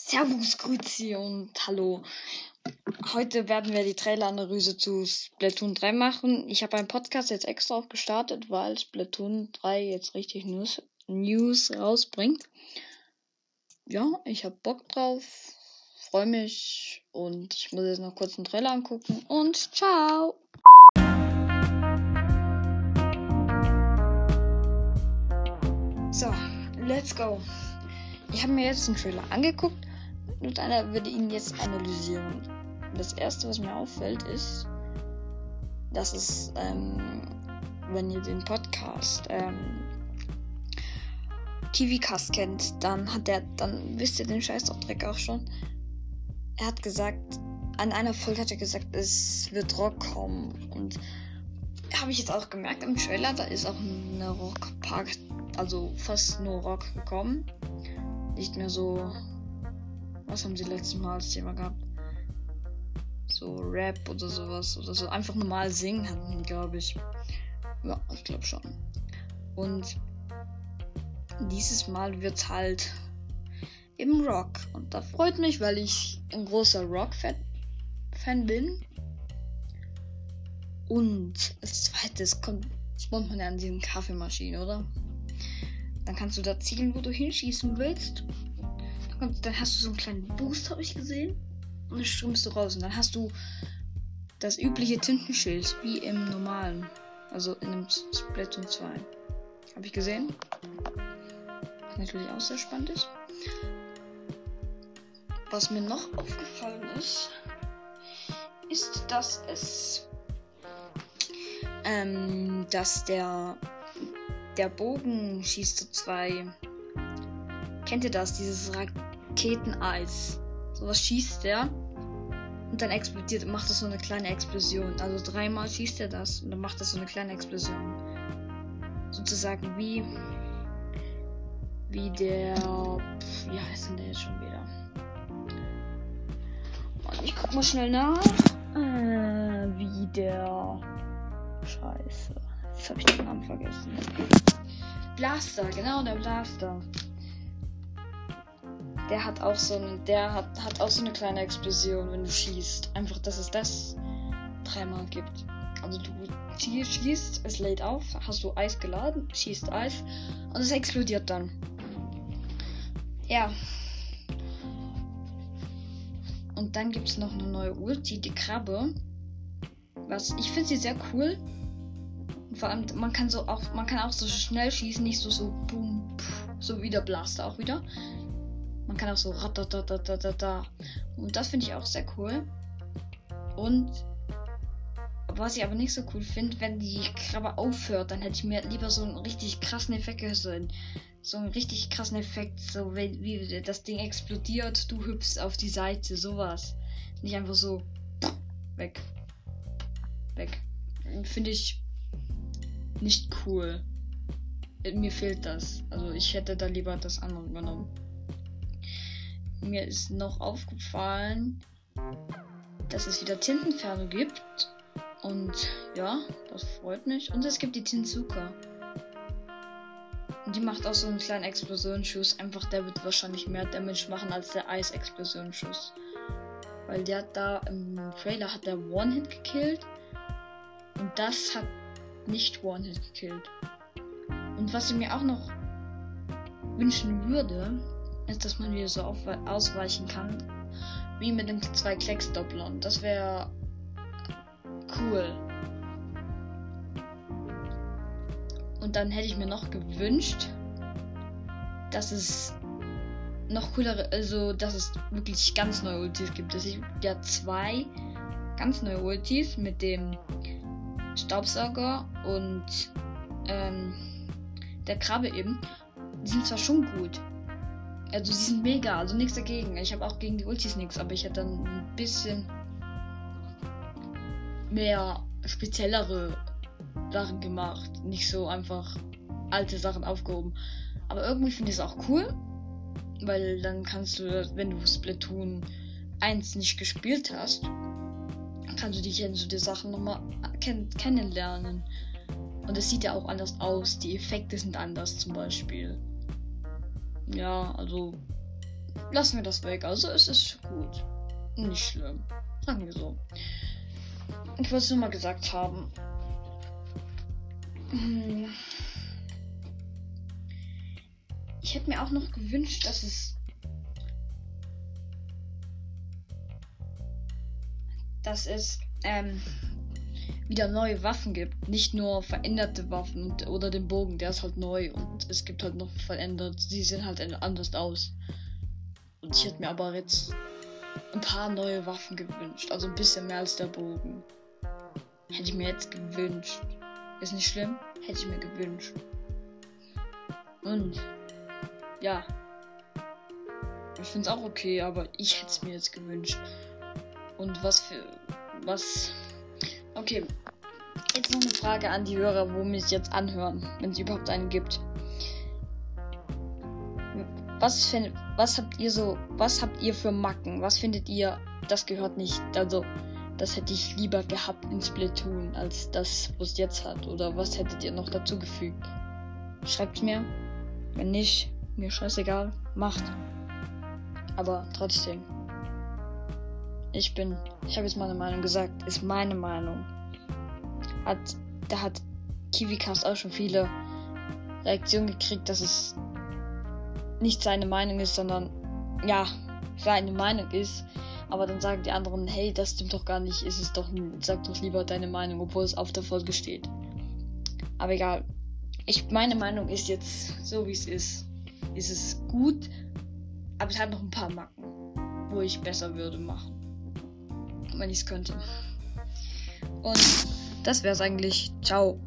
Servus, Grüezi und Hallo. Heute werden wir die Trailer-Analyse zu Splatoon 3 machen. Ich habe einen Podcast jetzt extra auch gestartet, weil Splatoon 3 jetzt richtig News, News rausbringt. Ja, ich habe Bock drauf, freue mich und ich muss jetzt noch kurz einen Trailer angucken und ciao! So, let's go. Ich habe mir jetzt einen Trailer angeguckt und einer würde ihn jetzt analysieren. Das erste, was mir auffällt, ist, dass es, ähm, wenn ihr den Podcast ähm, TV-Cast kennt, dann hat er, dann wisst ihr den Scheißdreck auch schon. Er hat gesagt, an einer Folge hat er gesagt, es wird Rock kommen und habe ich jetzt auch gemerkt im Trailer, da ist auch eine Rock-Park, also fast nur Rock gekommen. Nicht mehr so was haben sie letztes Mal als Thema gehabt? So Rap oder sowas. Oder so einfach normal singen hatten, glaube ich. Ja, ich glaube schon. Und dieses Mal wird halt im Rock. Und da freut mich, weil ich ein großer Rock-Fan bin. Und als zweites kommt, spawnt man ja an diesen Kaffeemaschinen, oder? Dann kannst du da zielen, wo du hinschießen willst. Und dann hast du so einen kleinen Boost, habe ich gesehen. Und dann strömst du raus. Und dann hast du das übliche Tintenschild, wie im normalen. Also in dem Splatoon 2. Habe ich gesehen. Was natürlich auch sehr spannend ist. Was mir noch aufgefallen ist, ist, dass es. Ähm, dass der. Der Bogen schießt zu zwei. Kennt ihr das? Dieses Ra Raketeneis. Sowas schießt er. Und dann explodiert, macht das so eine kleine Explosion. Also dreimal schießt er das und dann macht das so eine kleine Explosion. Sozusagen wie. Wie der. Wie heißt denn der jetzt schon wieder? Und ich guck mal schnell nach. Äh, wie der. Scheiße. Jetzt habe ich den Namen vergessen. Blaster, genau, der Blaster der hat auch so eine, der hat, hat auch so eine kleine Explosion, wenn du schießt. Einfach, dass es das dreimal gibt. Also du schießt, es lädt auf, hast du Eis geladen, schießt Eis und es explodiert dann. Ja. Und dann gibt es noch eine neue Ulti, die Krabbe. Was ich finde sie sehr cool. vor allem man kann so auch man kann auch so schnell schießen, nicht so so boom, so wie der Blaster auch wieder. Man kann auch so da. Und das finde ich auch sehr cool. Und was ich aber nicht so cool finde, wenn die Krabbe aufhört, dann hätte ich mir lieber so einen richtig krassen Effekt gesehen. So einen richtig krassen Effekt, so wie, wie das Ding explodiert, du hüpfst auf die Seite, sowas. Nicht einfach so weg. Weg. Finde ich nicht cool. Mir fehlt das. Also ich hätte da lieber das andere genommen mir ist noch aufgefallen, dass es wieder Tintenferne gibt. Und ja, das freut mich. Und es gibt die Tinsuka. Und die macht auch so einen kleinen Explosionsschuss. Einfach der wird wahrscheinlich mehr Damage machen als der Eis-Explosionsschuss. Weil der hat da im Trailer hat der One-Hit gekillt. Und das hat nicht One-Hit gekillt. Und was ich mir auch noch wünschen würde, ist, dass man wieder so ausweichen kann. Wie mit den zwei Klecksdopplern. Das wäre cool. Und dann hätte ich mir noch gewünscht, dass es noch coolere, also dass es wirklich ganz neue Ultis gibt. Es gibt ja zwei ganz neue Ultis mit dem Staubsauger und ähm, der Krabbe eben. Die sind zwar schon gut, also die sind mega, also nichts dagegen. Ich habe auch gegen die Ultis nichts, aber ich hätte dann ein bisschen mehr speziellere Sachen gemacht. Nicht so einfach alte Sachen aufgehoben. Aber irgendwie finde ich es auch cool. Weil dann kannst du, wenn du Splatoon 1 nicht gespielt hast, kannst du dich so die Sachen nochmal kenn kennenlernen. Und es sieht ja auch anders aus. Die Effekte sind anders zum Beispiel ja, also lassen wir das weg. Also es ist gut. Nicht schlimm. Sagen wir so. Ich wollte es nur mal gesagt haben. Hm. Ich hätte mir auch noch gewünscht, dass es. Dass es ähm, wieder neue Waffen gibt. Nicht nur veränderte Waffen oder den Bogen, der ist halt neu und es gibt halt noch verändert. Sie sehen halt anders aus. Und ich hätte mir aber jetzt ein paar neue Waffen gewünscht. Also ein bisschen mehr als der Bogen. Hätte ich mir jetzt gewünscht. Ist nicht schlimm. Hätte ich mir gewünscht. Und ja. Ich finde es auch okay, aber ich hätte es mir jetzt gewünscht. Und was für. Was. Okay. Jetzt noch eine Frage an die Hörer, wo mich jetzt anhören, wenn es überhaupt einen gibt. Was, find, was habt ihr so, was habt ihr für Macken? Was findet ihr, das gehört nicht, also das hätte ich lieber gehabt in Splatoon, als das, was es jetzt hat? Oder was hättet ihr noch dazu gefügt? Schreibt mir. Wenn nicht, mir scheißegal, macht. Aber trotzdem. Ich bin, ich habe jetzt meine Meinung gesagt, ist meine Meinung. Hat, da hat KiwiCast auch schon viele Reaktionen gekriegt, dass es nicht seine Meinung ist, sondern ja, seine Meinung ist. Aber dann sagen die anderen, hey, das stimmt doch gar nicht, ist es doch, sag doch lieber deine Meinung, obwohl es auf der Folge steht. Aber egal. Ich, meine Meinung ist jetzt so, wie es ist. Ist es gut, aber es hat noch ein paar Macken, wo ich besser würde machen. Wenn ich es könnte. Und das wäre es eigentlich. Ciao.